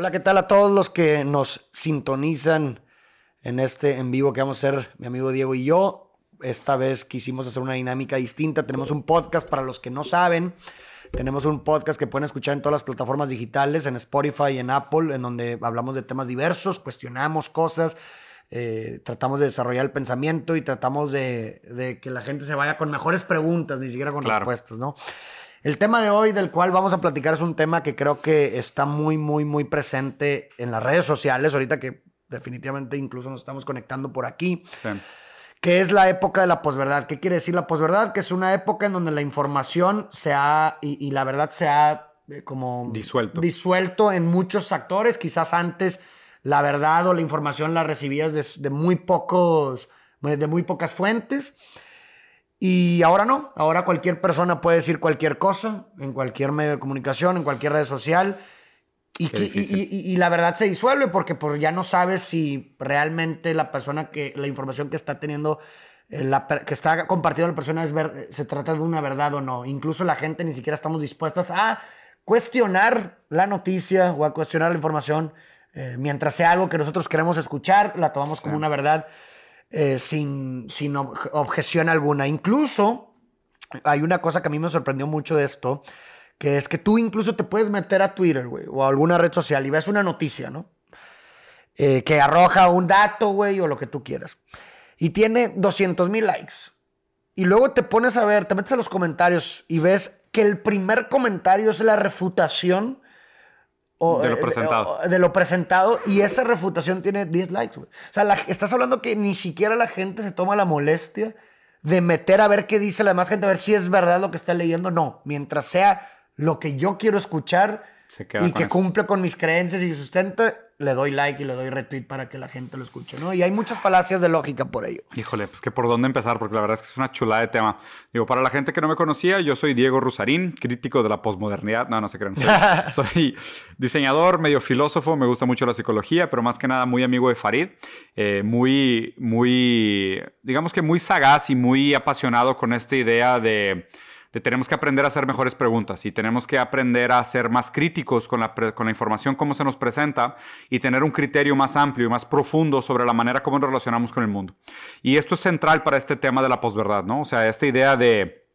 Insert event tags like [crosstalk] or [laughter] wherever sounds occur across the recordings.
Hola, ¿qué tal a todos los que nos sintonizan en este en vivo que vamos a hacer mi amigo Diego y yo? Esta vez quisimos hacer una dinámica distinta. Tenemos un podcast para los que no saben. Tenemos un podcast que pueden escuchar en todas las plataformas digitales, en Spotify y en Apple, en donde hablamos de temas diversos, cuestionamos cosas, eh, tratamos de desarrollar el pensamiento y tratamos de, que la gente se vaya con mejores preguntas, ni siquiera con respuestas, ¿no? El tema de hoy del cual vamos a platicar es un tema que creo que está muy, muy, muy presente en las redes sociales, ahorita que definitivamente incluso nos estamos conectando por aquí, que es la época de la posverdad. ¿Qué quiere decir la posverdad? Que es una época en donde la información se ha, y, la verdad se ha eh, como disuelto. disuelto en muchos actores, quizás antes la verdad o la información la recibías de, muy pocos, de muy pocas fuentes. Y ahora no, ahora cualquier persona puede decir cualquier cosa en cualquier medio de comunicación, en cualquier red social. Y, y, la verdad se disuelve porque pues, ya no sabes si realmente la persona que, la información que está teniendo, eh, la, que está compartiendo la persona es ver, se trata de una verdad o no. Incluso la gente ni siquiera estamos dispuestas a cuestionar la noticia o a cuestionar la información eh, mientras sea algo que nosotros queremos escuchar, la tomamos como una verdad eh, sin, sin objeción alguna. Incluso hay una cosa que a mí me sorprendió mucho de esto, que es que tú incluso te puedes meter a Twitter, güey, o a alguna red social y ves una noticia, ¿no? Eh, que arroja un dato, güey, o lo que tú quieras. Y tiene 200 mil likes. Y luego te pones a ver, te metes a los comentarios y ves que el primer comentario es la refutación de lo eh, presentado. de lo presentado y esa refutación tiene 10 likes, O sea, estás hablando que ni siquiera la gente se toma la molestia de meter a ver qué dice la demás gente, a ver si es verdad lo que está leyendo. No, mientras sea lo que yo quiero escuchar y que cumple con mis creencias y sustenta, le doy like y le doy retweet para que la gente lo escuche, ¿no? Y hay muchas falacias de lógica por ello. Híjole, pues que por dónde empezar, porque la verdad es que es una chulada de tema. Digo, para la gente que no me conocía, yo soy Diego Rusarín, crítico de la posmodernidad. No, no se crean. [laughs] Soy, diseñador, medio filósofo, me gusta mucho la psicología, pero más que nada muy amigo de Farid, eh, muy, muy, digamos que muy sagaz y muy apasionado con esta idea de tenemos que aprender a hacer mejores preguntas y tenemos que aprender a ser más críticos con la, con la información como se nos presenta y tener un criterio más amplio y más profundo sobre la manera como nos relacionamos con el mundo. Y esto es central para este tema de la posverdad, ¿no? O sea, esta idea de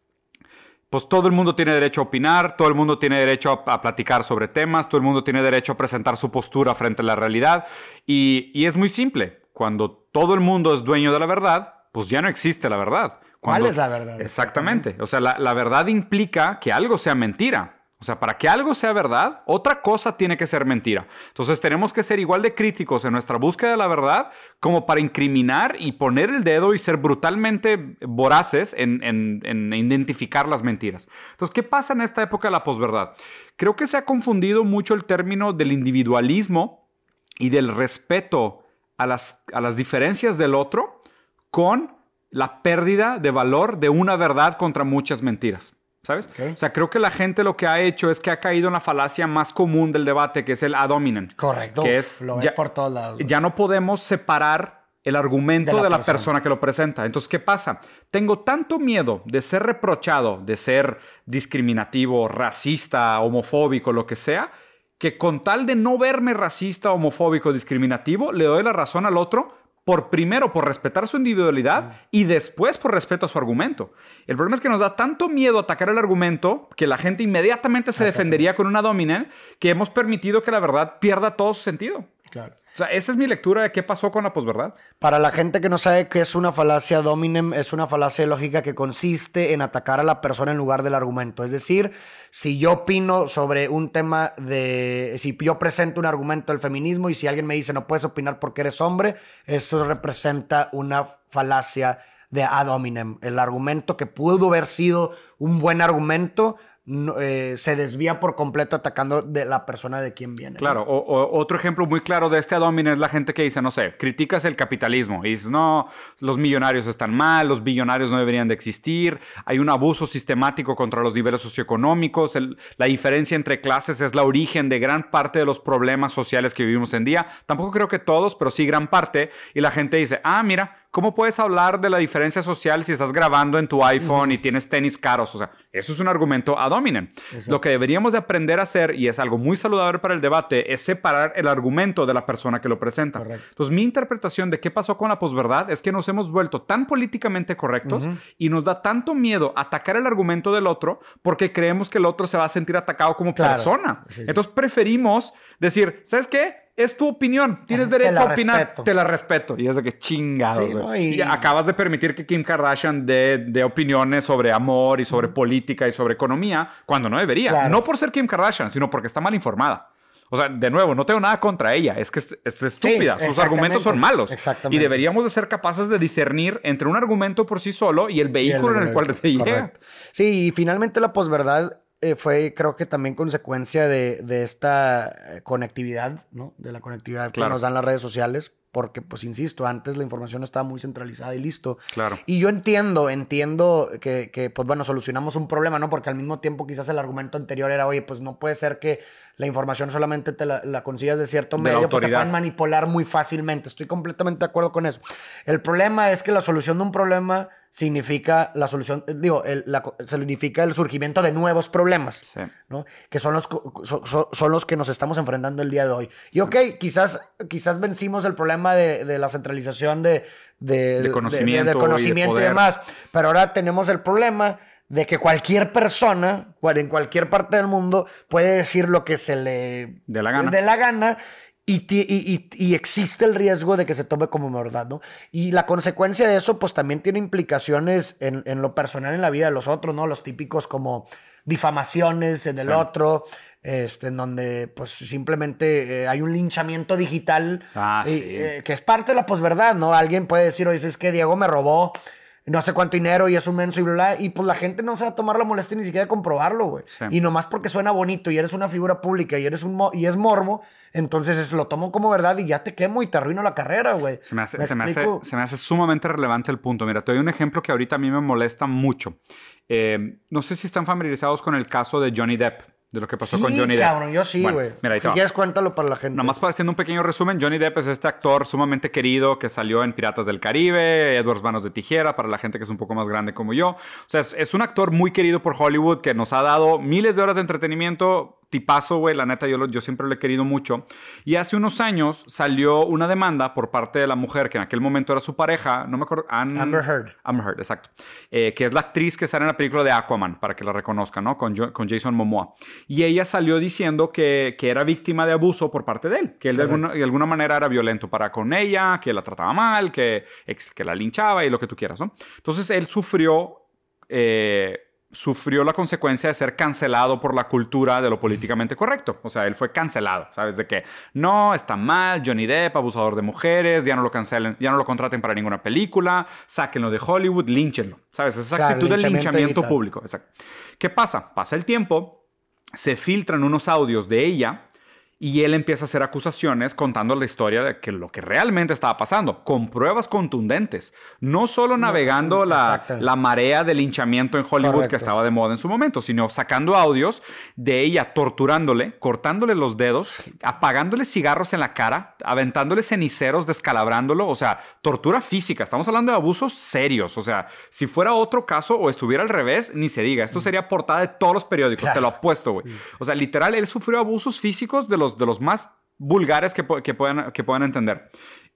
pues todo el mundo tiene derecho a opinar, todo el mundo tiene derecho a, platicar sobre temas, todo el mundo tiene derecho a presentar su postura frente a la realidad. Y, y, es muy simple, cuando todo el mundo es dueño de la verdad, pues ya no existe la verdad. ¿Cuál es la verdad? Exactamente. O sea, la, verdad implica que algo sea mentira. O sea, para que algo sea verdad, otra cosa tiene que ser mentira. Entonces tenemos que ser igual de críticos en nuestra búsqueda de la verdad como para incriminar y poner el dedo y ser brutalmente voraces en, en identificar las mentiras. Entonces, ¿qué pasa en esta época de la posverdad? Creo que se ha confundido mucho el término del individualismo y del respeto a las, a las diferencias del otro con la pérdida de valor de una verdad contra muchas mentiras. ¿Sabes? O sea, creo que la gente lo que ha hecho es que ha caído en la falacia más común del debate, que es el ad hominem. Correcto. Que es, lo ves por todos lados. Ya no podemos separar el argumento de la, persona. que lo presenta. Entonces, ¿qué pasa? Tengo tanto miedo de ser reprochado, de ser discriminativo, racista, homofóbico, lo que sea, que con tal de no verme racista, homofóbico, discriminativo, le doy la razón al otro por primero por respetar su individualidad y después por respeto a su argumento. El problema es que nos da tanto miedo atacar el argumento que la gente inmediatamente se defendería con una domina que hemos permitido que la verdad pierda todo su sentido. Claro. O sea, esa es mi lectura de qué pasó con la posverdad. Para la gente que no sabe qué es una falacia dominem, es una falacia lógica que consiste en atacar a la persona en lugar del argumento. Es decir, si yo opino sobre un tema de. Si yo presento un argumento del feminismo y si alguien me dice no puedes opinar porque eres hombre, eso representa una falacia de ad hominem. El argumento que pudo haber sido un buen argumento eh, se desvía por completo atacando de la persona de quien viene. Claro, o, otro ejemplo muy claro de este adomine es la gente que dice, no sé, criticas el capitalismo y dices, no, los millonarios están mal, los billonarios no deberían de existir, hay un abuso sistemático contra los niveles socioeconómicos, la diferencia entre clases es la origen de gran parte de los problemas sociales que vivimos en día. Tampoco creo que todos, pero sí gran parte. Y la gente dice, ah, mira, ¿cómo puedes hablar de la diferencia social si estás grabando en tu iPhone y tienes tenis caros? O sea, eso es un argumento ad hominem. Lo que deberíamos de aprender a hacer, y es algo muy saludable para el debate, es separar el argumento de la persona que lo presenta. Entonces, mi interpretación de qué pasó con la posverdad es que nos hemos vuelto tan políticamente correctos y nos da tanto miedo atacar el argumento del otro porque creemos que el otro se va a sentir atacado como persona. Entonces, preferimos decir, ¿sabes qué? Es tu opinión, tienes derecho a opinar, te la respeto. Y es de que chingados. y... acabas de permitir que Kim Kardashian dé, opiniones sobre amor y sobre política y sobre economía cuando no debería. No por ser Kim Kardashian, sino porque está mal informada. O sea, de nuevo, no tengo nada contra ella, es que es, estúpida, sus argumentos son malos. Y deberíamos de ser capaces de discernir entre un argumento por sí solo y el vehículo en el cual te llega. Sí, y finalmente la posverdad eh, fue creo que también consecuencia de, de esta eh, conectividad, ¿no? De la conectividad que nos dan las redes sociales, porque pues insisto, antes la información estaba muy centralizada y listo. Claro. Y yo entiendo, entiendo que, que, pues bueno, solucionamos un problema, ¿no? Porque al mismo tiempo quizás el argumento anterior era, oye, pues no puede ser que la información solamente te la, la consigas de cierto medio, porque te pueden manipular muy fácilmente. Estoy completamente de acuerdo con eso. El problema es que la solución de un problema significa la solución, eh, digo, el, significa el surgimiento de nuevos problemas, ¿no? Que son los, son, los que nos estamos enfrentando el día de hoy. Y ok, quizás, quizás vencimos el problema de, la centralización de, de, conocimiento, conocimiento y, demás, pero ahora tenemos el problema de que cualquier persona, en cualquier parte del mundo, puede decir lo que se le dé la gana. De la gana y, existe el riesgo de que se tome como verdad, ¿no? Y la consecuencia de eso, pues también tiene implicaciones en, lo personal en la vida de los otros, ¿no? Los típicos como difamaciones en el otro, este, en donde pues simplemente eh, hay un linchamiento digital ah, eh, que es parte de la posverdad, ¿no? Alguien puede decir, oye, es que Diego me robó no sé cuánto dinero y es un menso y bla, bla, y pues la gente no se va a tomar la molestia ni siquiera de comprobarlo, güey. Y nomás porque suena bonito y eres una figura pública y eres un y es morbo, entonces lo tomo como verdad y ya te quemo y te arruino la carrera, güey. Se, me hace, se, me hace, sumamente relevante el punto. Mira, te doy un ejemplo que ahorita a mí me molesta mucho. Eh, no sé si están familiarizados con el caso de Johnny Depp de lo que pasó con Johnny Depp. cabrón, yo sí, güey. Mira, si quieres, cuéntalo para la gente. Nomás para haciendo un pequeño resumen, Johnny Depp es este actor sumamente querido que salió en Piratas del Caribe, Edwards Manos de Tijera, para la gente que es un poco más grande como yo. O sea, es un actor muy querido por Hollywood que nos ha dado miles de horas de entretenimiento tipazo, güey, la neta, yo, yo siempre lo he querido mucho. Y hace unos años salió una demanda por parte de la mujer, que en aquel momento era su pareja, no me acuerdo, Amber Heard. Amber Heard, exacto. Eh, que es la actriz que sale en la película de Aquaman, para que la reconozcan, ¿no? Con, con Jason Momoa. Y ella salió diciendo que, que, era víctima de abuso por parte de él, que él de alguna, de alguna, manera era violento para con ella, que la trataba mal, que, que la linchaba y lo que tú quieras, ¿no? Entonces él sufrió... Eh, sufrió la consecuencia de ser cancelado por la cultura de lo políticamente correcto. O sea, él fue cancelado, ¿sabes? De que no, está mal, Johnny Depp, abusador de mujeres, ya no lo cancelen, ya no lo contraten para ninguna película, sáquenlo de Hollywood, línchenlo, ¿sabes? Esa actitud de linchamiento público. Exacto. ¿Qué pasa? Pasa el tiempo, se filtran unos audios de ella y él empieza a hacer acusaciones contando la historia de que lo que realmente estaba pasando, con pruebas contundentes, no solo navegando la, la, marea de linchamiento en Hollywood que estaba de moda en su momento, sino sacando audios de ella torturándole, cortándole los dedos, apagándole cigarros en la cara, aventándole ceniceros, descalabrándolo, o sea, tortura física, estamos hablando de abusos serios, o sea, si fuera otro caso o estuviera al revés, ni se diga, esto mm. sería portada de todos los periódicos, te lo apuesto, güey. O sea, literal, él sufrió abusos físicos de los de los más vulgares que, que, puedan, que puedan entender.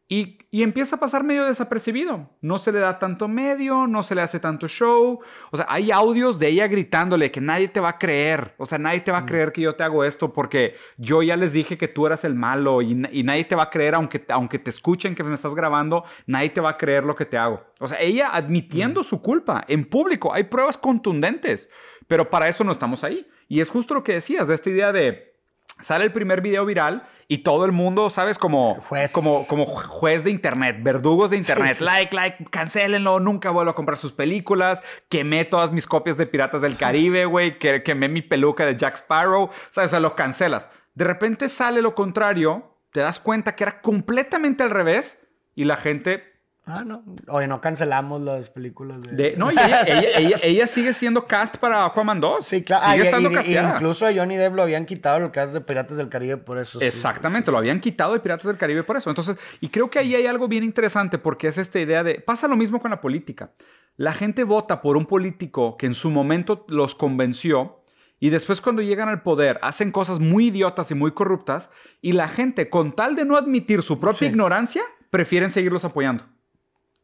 Y, y, empieza a pasar medio desapercibido. No se le da tanto medio, no se le hace tanto show. O sea, hay audios de ella gritándole que nadie te va a creer. O sea, nadie te va a mm. creer que yo te hago esto porque yo ya les dije que tú eras el malo y, y, nadie te va a creer, aunque, aunque te escuchen que me estás grabando, nadie te va a creer lo que te hago. O sea, ella admitiendo mm. su culpa en público. Hay pruebas contundentes, pero para eso no estamos ahí. Y es justo lo que decías, de esta idea de Sale el primer video viral y todo el mundo, ¿sabes? Como juez, como, como juez de internet, verdugos de internet. Like, like, cancelenlo, nunca vuelvo a comprar sus películas. Quemé todas mis copias de Piratas del Caribe, güey. Quemé mi peluca de Jack Sparrow. ¿Sabes? O sea, lo cancelas. De repente sale lo contrario, te das cuenta que era completamente al revés y la gente Ah, no. Oye, no cancelamos las películas de. De- no, y ella, ella- ella- ella sigue siendo cast para Aquaman 2. Sí, claro. Ah, Sigue y- estando y- y casteada. incluso a Johnny Depp lo habían quitado el caso de Piratas del Caribe por eso. sí. Exactamente, lo habían quitado de Piratas del Caribe por eso. Entonces, y creo que ahí hay algo bien interesante porque es esta idea de, pasa lo mismo con la política. La gente vota por un político que en su momento los convenció y después cuando llegan al poder hacen cosas muy idiotas y muy corruptas y la gente, con tal de no admitir su propia Sí. ignorancia, prefieren seguirlos apoyando.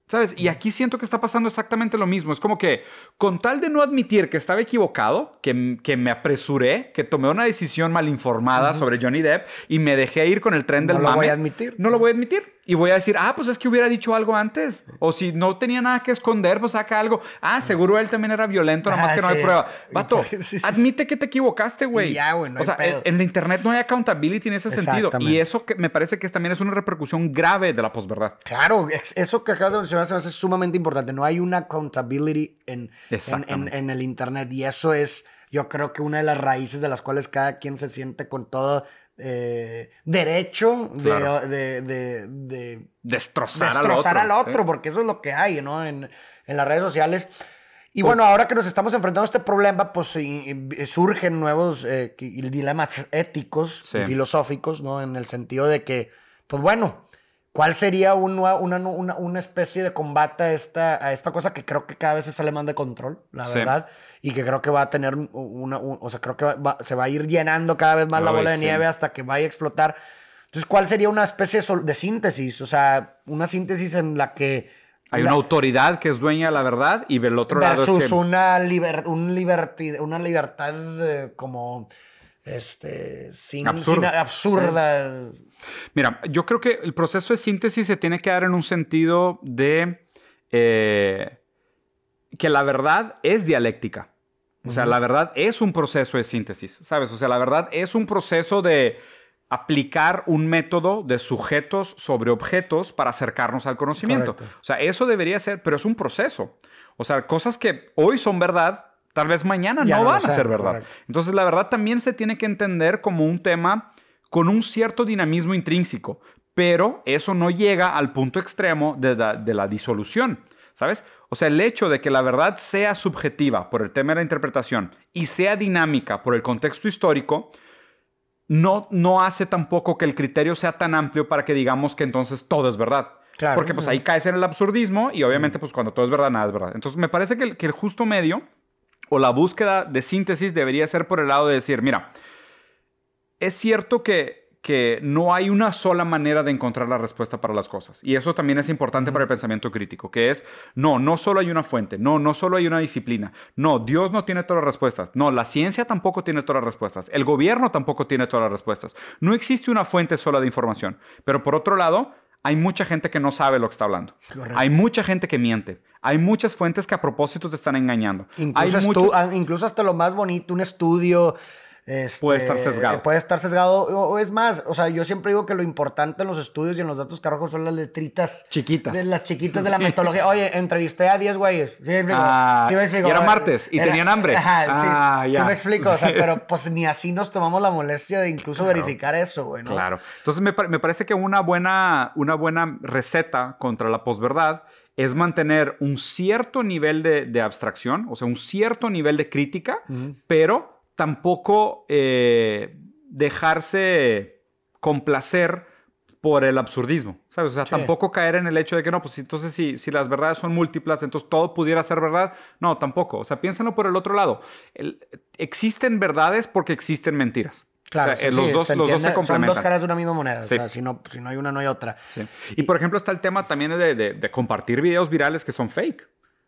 ¿Sabes? Y aquí siento que está pasando exactamente lo mismo. Es como que, con tal de no admitir que estaba equivocado, que, que me apresuré, que tomé una decisión mal informada sobre Johnny Depp y me dejé ir con el tren del No lo mame, voy a admitir. No lo voy a admitir. Y voy a decir, ah, pues es que hubiera dicho algo antes. O si no tenía nada que esconder, pues saca algo. Ah, seguro él también era violento, nada más Ah, que no hay [laughs] sí. prueba. Vato, Sí, sí, admite que te equivocaste, güey. Ya, güey, no O hay sea, pedo. en, la internet no hay accountability en ese sentido. Y eso que me parece que también es una repercusión grave de la posverdad. Claro, eso que acabas de mencionar se me hace sumamente importante. No hay una accountability en, en, en, en el Internet y eso es, yo creo que una de las raíces de las cuales cada quien se siente con todo eh, derecho de, Claro. de, de- de Destrozar, destrozar al otro. al otro, ¿sí? porque eso es lo que hay, ¿no? En, en las redes sociales. Y bueno, ahora que nos estamos enfrentando a este problema, pues y- y surgen nuevos eh, dilemas éticos Sí. y filosóficos, ¿no? En el sentido de que, pues bueno, ¿cuál sería un una, una, una especie de combate a esta, a esta cosa que creo que cada vez se sale más de control, la Sí. verdad? Y que creo que va a tener una, un- o sea, creo que va- se va a ir llenando cada vez más la Ay, bola de sí. nieve hasta que vaya a explotar. Entonces, ¿cuál sería una especie de, de síntesis? O sea, una síntesis en la que... Hay la- una autoridad que es dueña de la verdad y del otro lado versus es que... una, liber- un una libertad eh, como... Este, sin, Absurda. sin- absurda. Mira, yo creo que el proceso de síntesis se tiene que dar en un sentido de eh, que la verdad es dialéctica. O sea, la verdad es un proceso de síntesis, ¿sabes? O sea, la verdad es un proceso de aplicar un método de sujetos sobre objetos para acercarnos al conocimiento. Correcto. O sea, eso debería ser, pero es un proceso. O sea, cosas que hoy son verdad, tal vez mañana Ya no van a ser verdad. correcto. Entonces, la verdad también se tiene que entender como un tema con un cierto dinamismo intrínseco, pero eso no llega al punto extremo de la, de la disolución, ¿sabes? O sea, el hecho de que la verdad sea subjetiva por el tema de la interpretación y sea dinámica por el contexto histórico, no, no hace tampoco que el criterio sea tan amplio para que digamos que entonces todo es verdad. Claro. Porque pues ahí caes en el absurdismo y obviamente pues cuando todo es verdad, nada es verdad. Entonces me parece que el, que el justo medio o la búsqueda de síntesis debería ser por el lado de decir, mira, es cierto que, que no hay una sola manera de encontrar la respuesta para las cosas. Y eso también es importante para el pensamiento crítico, que es, no, no solo hay una fuente, no, no solo hay una disciplina, no, Dios no tiene todas las respuestas, no, la ciencia tampoco tiene todas las respuestas, el gobierno tampoco tiene todas las respuestas. No existe una fuente sola de información. Pero por otro lado, hay mucha gente que no sabe lo que está hablando. Correcto. Hay mucha gente que miente. Hay muchas fuentes que a propósito te están engañando. Incluso, hay ah, incluso hasta lo más bonito, un estudio. este, Puede estar sesgado. Puede estar sesgado. O, o es más, o sea, yo siempre digo que lo importante en los estudios y en los datos que arrojo son las letritas. Chiquitas. De las chiquitas de la Sí. metodología. Oye, entrevisté a 10 güeyes. ¿Sí me explico? Ah, ¿Sí me explico? y era martes, y tenían hambre. Ajá, sí, Ah, sí ya. me explico. O sea, Sí. pero pues ni así nos tomamos la molestia de incluso Claro. verificar eso, güey, ¿no? Claro. Entonces me, me parece que una buena, una buena receta contra la posverdad es mantener un cierto nivel de, de abstracción, o sea, un cierto nivel de crítica, pero tampoco eh, dejarse complacer por el absurdismo, ¿sabes? O sea, Sí. tampoco caer en el hecho de que no, pues entonces si, si las verdades son múltiples, entonces todo pudiera ser verdad. No, tampoco. O sea, piénsenlo por el otro lado. El- existen verdades porque existen mentiras. Claro, O sea, sí, eh, los, sí, dos, se los dos se Son complementan. dos caras de una misma moneda. Sí. O sea, si no, si no hay una, no hay otra. Sí. Y por ejemplo está el tema también de, de- de compartir videos virales que son fake.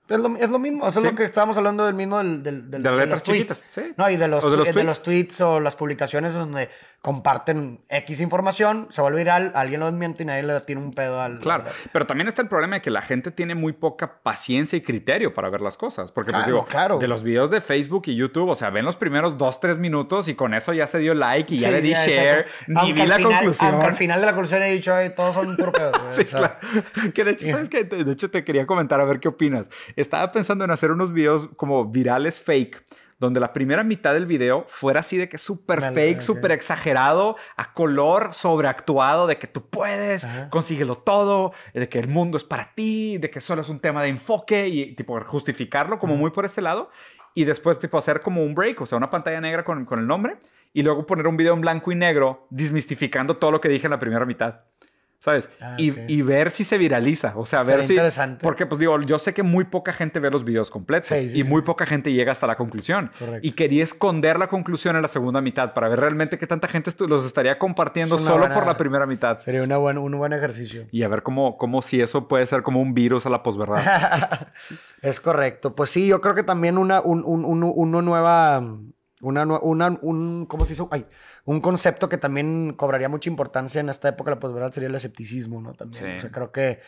Es lo, es lo mismo, eso Sí. es lo que estábamos hablando del mismo del, del, del- De las de letras los tweets. chiquitas, sí. No, y de los, O de los de los tweets o las publicaciones donde comparten X información, se vuelve viral, alguien lo desmiente y nadie le tiene un pedo al... Claro, pero también está el problema de que la gente tiene muy poca paciencia y criterio para ver las cosas. Porque, pues Claro, digo, claro. de los videos de Facebook y YouTube, o sea, ven los primeros dos, tres minutos y con eso ya se dio like y ya Sí, le di ya, share, ni Aunque vi la final- conclusión. Aunque al final de la conclusión he dicho, "Ay, todos son puro pedo. güey", [laughs] Sí, o sea, claro. [laughs] Que de hecho, ¿sabes qué? De hecho, te quería comentar a ver qué opinas. Estaba pensando en hacer unos videos como virales fake, donde la primera mitad del video fuera así de que súper fake, súper exagerado, a color, sobreactuado, de que tú puedes, consíguelo todo, de que el mundo es para ti, de que solo es un tema de enfoque y tipo justificarlo como muy por ese lado. Y después tipo hacer como un break, o sea, una pantalla negra con, con el nombre y luego poner un video en blanco y negro desmistificando todo lo que dije en la primera mitad. ¿Sabes? Ah, y, ver si se viraliza, o sea, ver si... interesante. Porque, pues digo, yo sé que muy poca gente ve los videos completos y muy poca gente llega hasta la conclusión. Y quería esconder la conclusión en la segunda mitad para ver realmente qué tanta gente los estaría compartiendo solo por la primera mitad. Sería una buen, un buen ejercicio. Y a ver cómo, cómo si eso puede ser como un virus a la posverdad. [laughs] es correcto. Pues sí, yo creo que también una, un, una nueva... Una, una, un, ¿cómo se hizo? Ay, un concepto que también cobraría mucha importancia en esta época, la posverdad, sería el escepticismo, ¿no? También. O sea, creo que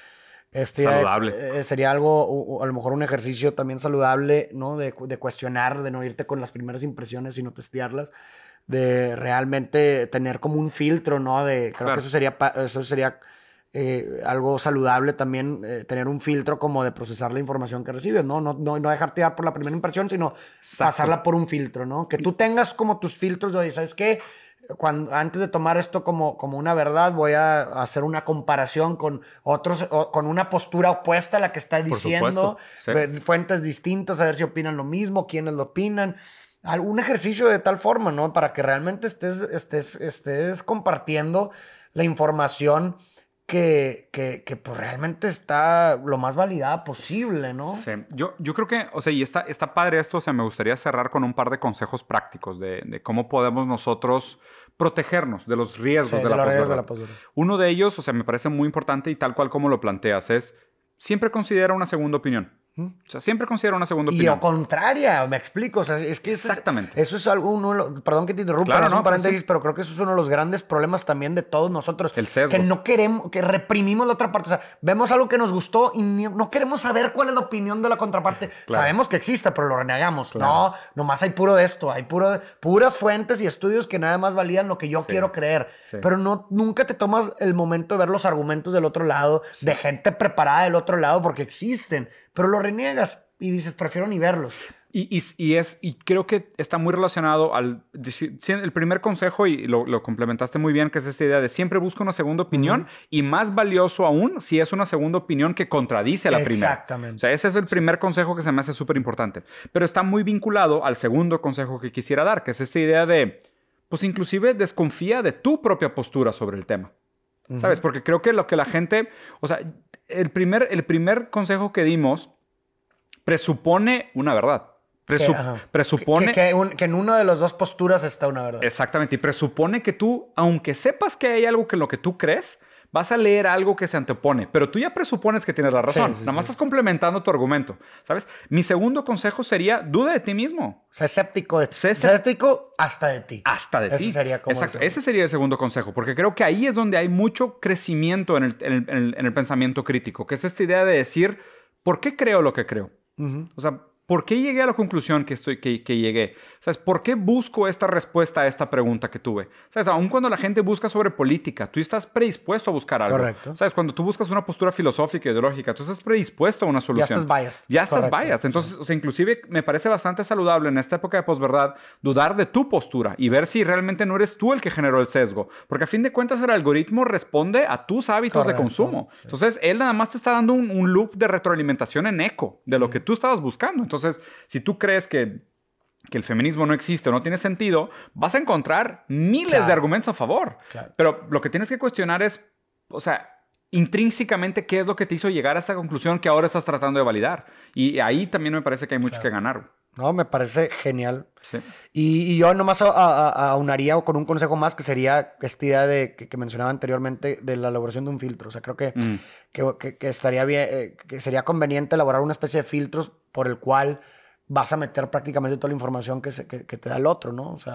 este, saludable. Eh, sería algo, a lo mejor un ejercicio también saludable, ¿no? De, de, cuestionar, de no irte con las primeras impresiones, sino testearlas, de realmente tener como un filtro, ¿no? De, creo que eso sería, eso sería eh, algo saludable también, eh, tener un filtro como de procesar la información que recibes, ¿no? No, no, no dejarte dar por la primera impresión, sino pasarla por un filtro, ¿no? Que tú tengas como tus filtros, oye, ¿sabes qué? cuando, antes de tomar esto como, como una verdad, voy a hacer una comparación con otros, con una postura opuesta a la que está diciendo, fuentes distintas, a ver si opinan lo mismo, quiénes lo opinan. Algún ejercicio de tal forma, ¿no? Para que realmente estés, estés, estés compartiendo la información que, que, que pues realmente está lo más validada posible, ¿no? Sí, yo, yo creo que, o sea, y está, está padre esto, o sea, me gustaría cerrar con un par de consejos prácticos de, de cómo podemos nosotros protegernos de los riesgos, de, la posverdad. Uno de ellos, o sea, me parece muy importante y tal cual como lo planteas, es siempre considera una segunda opinión. O sea, siempre considera una segunda opinión. Y o contraria, me explico. O sea, es que Exactamente. eso es algo, uno, perdón que te interrumpa, claro, no, un paréntesis, pero creo que eso es uno de los grandes problemas también de todos nosotros. El sesgo. Que no queremos, que reprimimos la otra parte. O sea, vemos algo que nos gustó y no queremos saber cuál es la opinión de la contraparte. Sabemos que existe, pero lo renegamos. No, nomás hay puro de esto. Hay puro, puras fuentes y estudios que nada más validan lo que yo quiero creer. Pero no, nunca te tomas el momento de ver los argumentos del otro lado, de gente preparada del otro lado, porque existen pero lo reniegas y dices, prefiero ni verlos. Y, y, es, y creo que está muy relacionado al el primer consejo, y lo, complementaste muy bien, que es esta idea de siempre busca una segunda opinión, y más valioso aún si es una segunda opinión que contradice a la primera. Exactamente. O sea, ese es el primer consejo que se me hace súper importante. Pero está muy vinculado al segundo consejo que quisiera dar, que es esta idea de, pues inclusive desconfía de tu propia postura sobre el tema. ¿Sabes? Porque creo que lo que la gente, o sea, el primer, el primer consejo que dimos presupone una verdad. presupone... Que, en una de las dos posturas está una verdad. Exactamente. Y presupone que tú, aunque sepas que hay algo que lo que tú crees, vas a leer algo que se antepone, pero tú ya presupones que tienes la razón. Nada más estás complementando tu argumento, ¿sabes? Mi segundo consejo sería duda de ti mismo. Sé escéptico. De, sé escéptico hasta de ti. Hasta de Ese ti. Sería como Exacto. Ese sería el segundo consejo, porque creo que ahí es donde hay mucho crecimiento en el, en el, pensamiento crítico, que es esta idea de decir, ¿por qué creo lo que creo? O sea, ¿Por qué llegué a la conclusión que, estoy, que, que, llegué? ¿Sabes? ¿Por qué busco esta respuesta a esta pregunta que tuve? ¿Sabes? Aún cuando la gente busca sobre política, tú estás predispuesto a buscar algo. Correcto. ¿Sabes? Cuando tú buscas una postura filosófica, ideológica, tú estás predispuesto a una solución. Ya estás biased. Ya estás biased. Entonces, o sea, inclusive me parece bastante saludable en esta época de posverdad dudar de tu postura y ver si realmente no eres tú el que generó el sesgo. Porque a fin de cuentas el algoritmo responde a tus hábitos de consumo. Entonces, él nada más te está dando un, un loop de retroalimentación en eco de lo que tú estabas buscando. Entonces, si tú crees que, que el feminismo no existe o no tiene sentido, vas a encontrar miles de argumentos a favor. Pero lo que tienes que cuestionar es, o sea, intrínsecamente qué es lo que te hizo llegar a esa conclusión que ahora estás tratando de validar. Y ahí también me parece que hay mucho que ganar. No, me parece genial. Y, yo nomás aunaría con un consejo más que sería esta idea de, que, mencionaba anteriormente de la elaboración de un filtro. O sea, creo que, mm. que, que, estaría bien, eh, que sería conveniente elaborar una especie de filtros por el cual vas a meter prácticamente toda la información que, se, que, te da el otro, ¿no? O sea,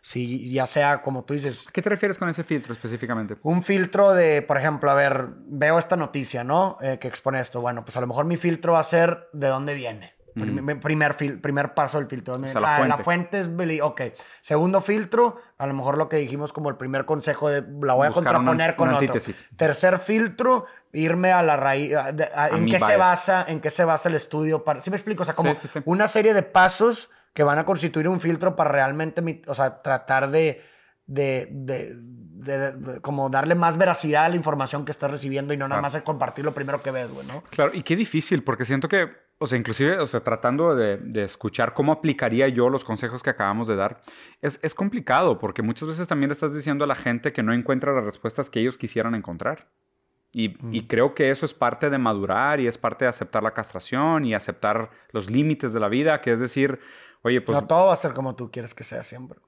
si ya sea como tú dices. ¿A qué te refieres con ese filtro específicamente? Un filtro de, por ejemplo, a ver, veo esta noticia, ¿no? Eh, que expone esto. Bueno, pues a lo mejor mi filtro va a ser de dónde viene. Primer, primer paso del filtro. la, fuente. la, fuente. es... Ok. Segundo filtro, a lo mejor lo que dijimos como el primer consejo de... La voy a contraponer con otro. Tercer filtro, irme a la raíz... ¿en, qué se basa, ¿En qué se basa el estudio? Para, ¿Sí me explico? O sea, como una serie de pasos que van a constituir un filtro para realmente, o sea, tratar de, de, de, como darle más veracidad a la información que estás recibiendo y no nada más compartir lo primero que ves, güey, ¿no? Claro, y qué difícil, porque siento que, o sea, inclusive, o sea, tratando de, escuchar cómo aplicaría yo los consejos que acabamos de dar, es, es complicado, porque muchas veces también estás diciendo a la gente que no encuentra las respuestas que ellos quisieran encontrar. Y, y, creo que eso es parte de madurar y es parte de aceptar la castración y aceptar los límites de la vida, que es decir, Oye, pues. No todo va a ser como tú quieres que sea siempre.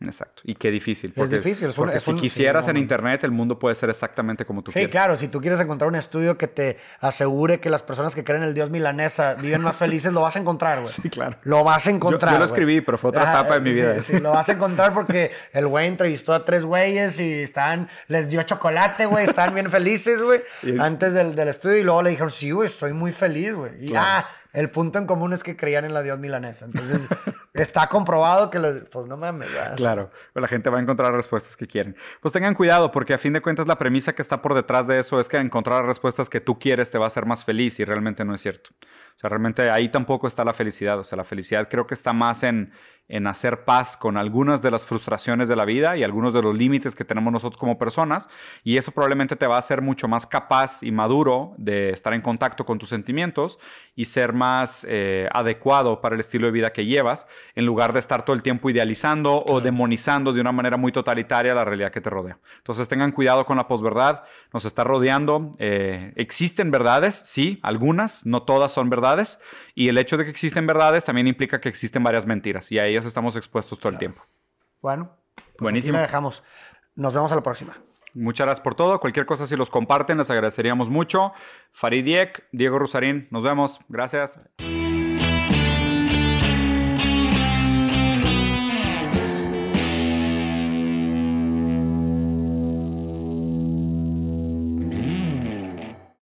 Exacto. Y qué difícil. es difícil. Es porque si quisieras en Internet, el mundo puede ser exactamente como tú quieres. Sí, claro. Si tú quieres encontrar un estudio que te asegure que las personas que creen en el Dios milanesa viven más felices, lo vas a encontrar, güey. Sí, claro. Lo vas a encontrar. Yo, lo escribí, pero fue otra etapa de mi vida. Sí, lo vas a encontrar porque el güey entrevistó a tres güeyes y están, les dio chocolate, güey. Estaban bien felices, güey. [laughs] Antes del, del, estudio. Y luego le dijeron, sí, güey, estoy muy feliz, güey. Y ah el punto en común es que creían en la Dios milanesa. Entonces, [laughs] está comprobado que, pues no mames. Claro, la gente va a encontrar respuestas que quieren. Pues tengan cuidado, porque a fin de cuentas la premisa que está por detrás de eso es que encontrar respuestas que tú quieres te va a hacer más feliz y realmente no es cierto. O sea, realmente ahí tampoco está la felicidad. O sea, la felicidad creo que está más en, en hacer paz con algunas de las frustraciones de la vida y algunos de los límites que tenemos nosotros como personas. Y eso probablemente te va a hacer mucho más capaz y maduro de estar en contacto con tus sentimientos y ser más eh, adecuado para el estilo de vida que llevas, en lugar de estar todo el tiempo idealizando o demonizando de una manera muy totalitaria la realidad que te rodea. Entonces tengan cuidado con la posverdad, nos está rodeando. Eh, existen verdades, sí, algunas, no todas son verdades y el hecho de que existen verdades también implica que existen varias mentiras y a estamos expuestos todo el tiempo. Bueno, pues buenísimo. la dejamos. Nos vemos a la próxima. Muchas gracias por todo. Cualquier cosa, si los comparten, les agradeceríamos mucho. Farid Diego Rosarín, nos vemos. Gracias.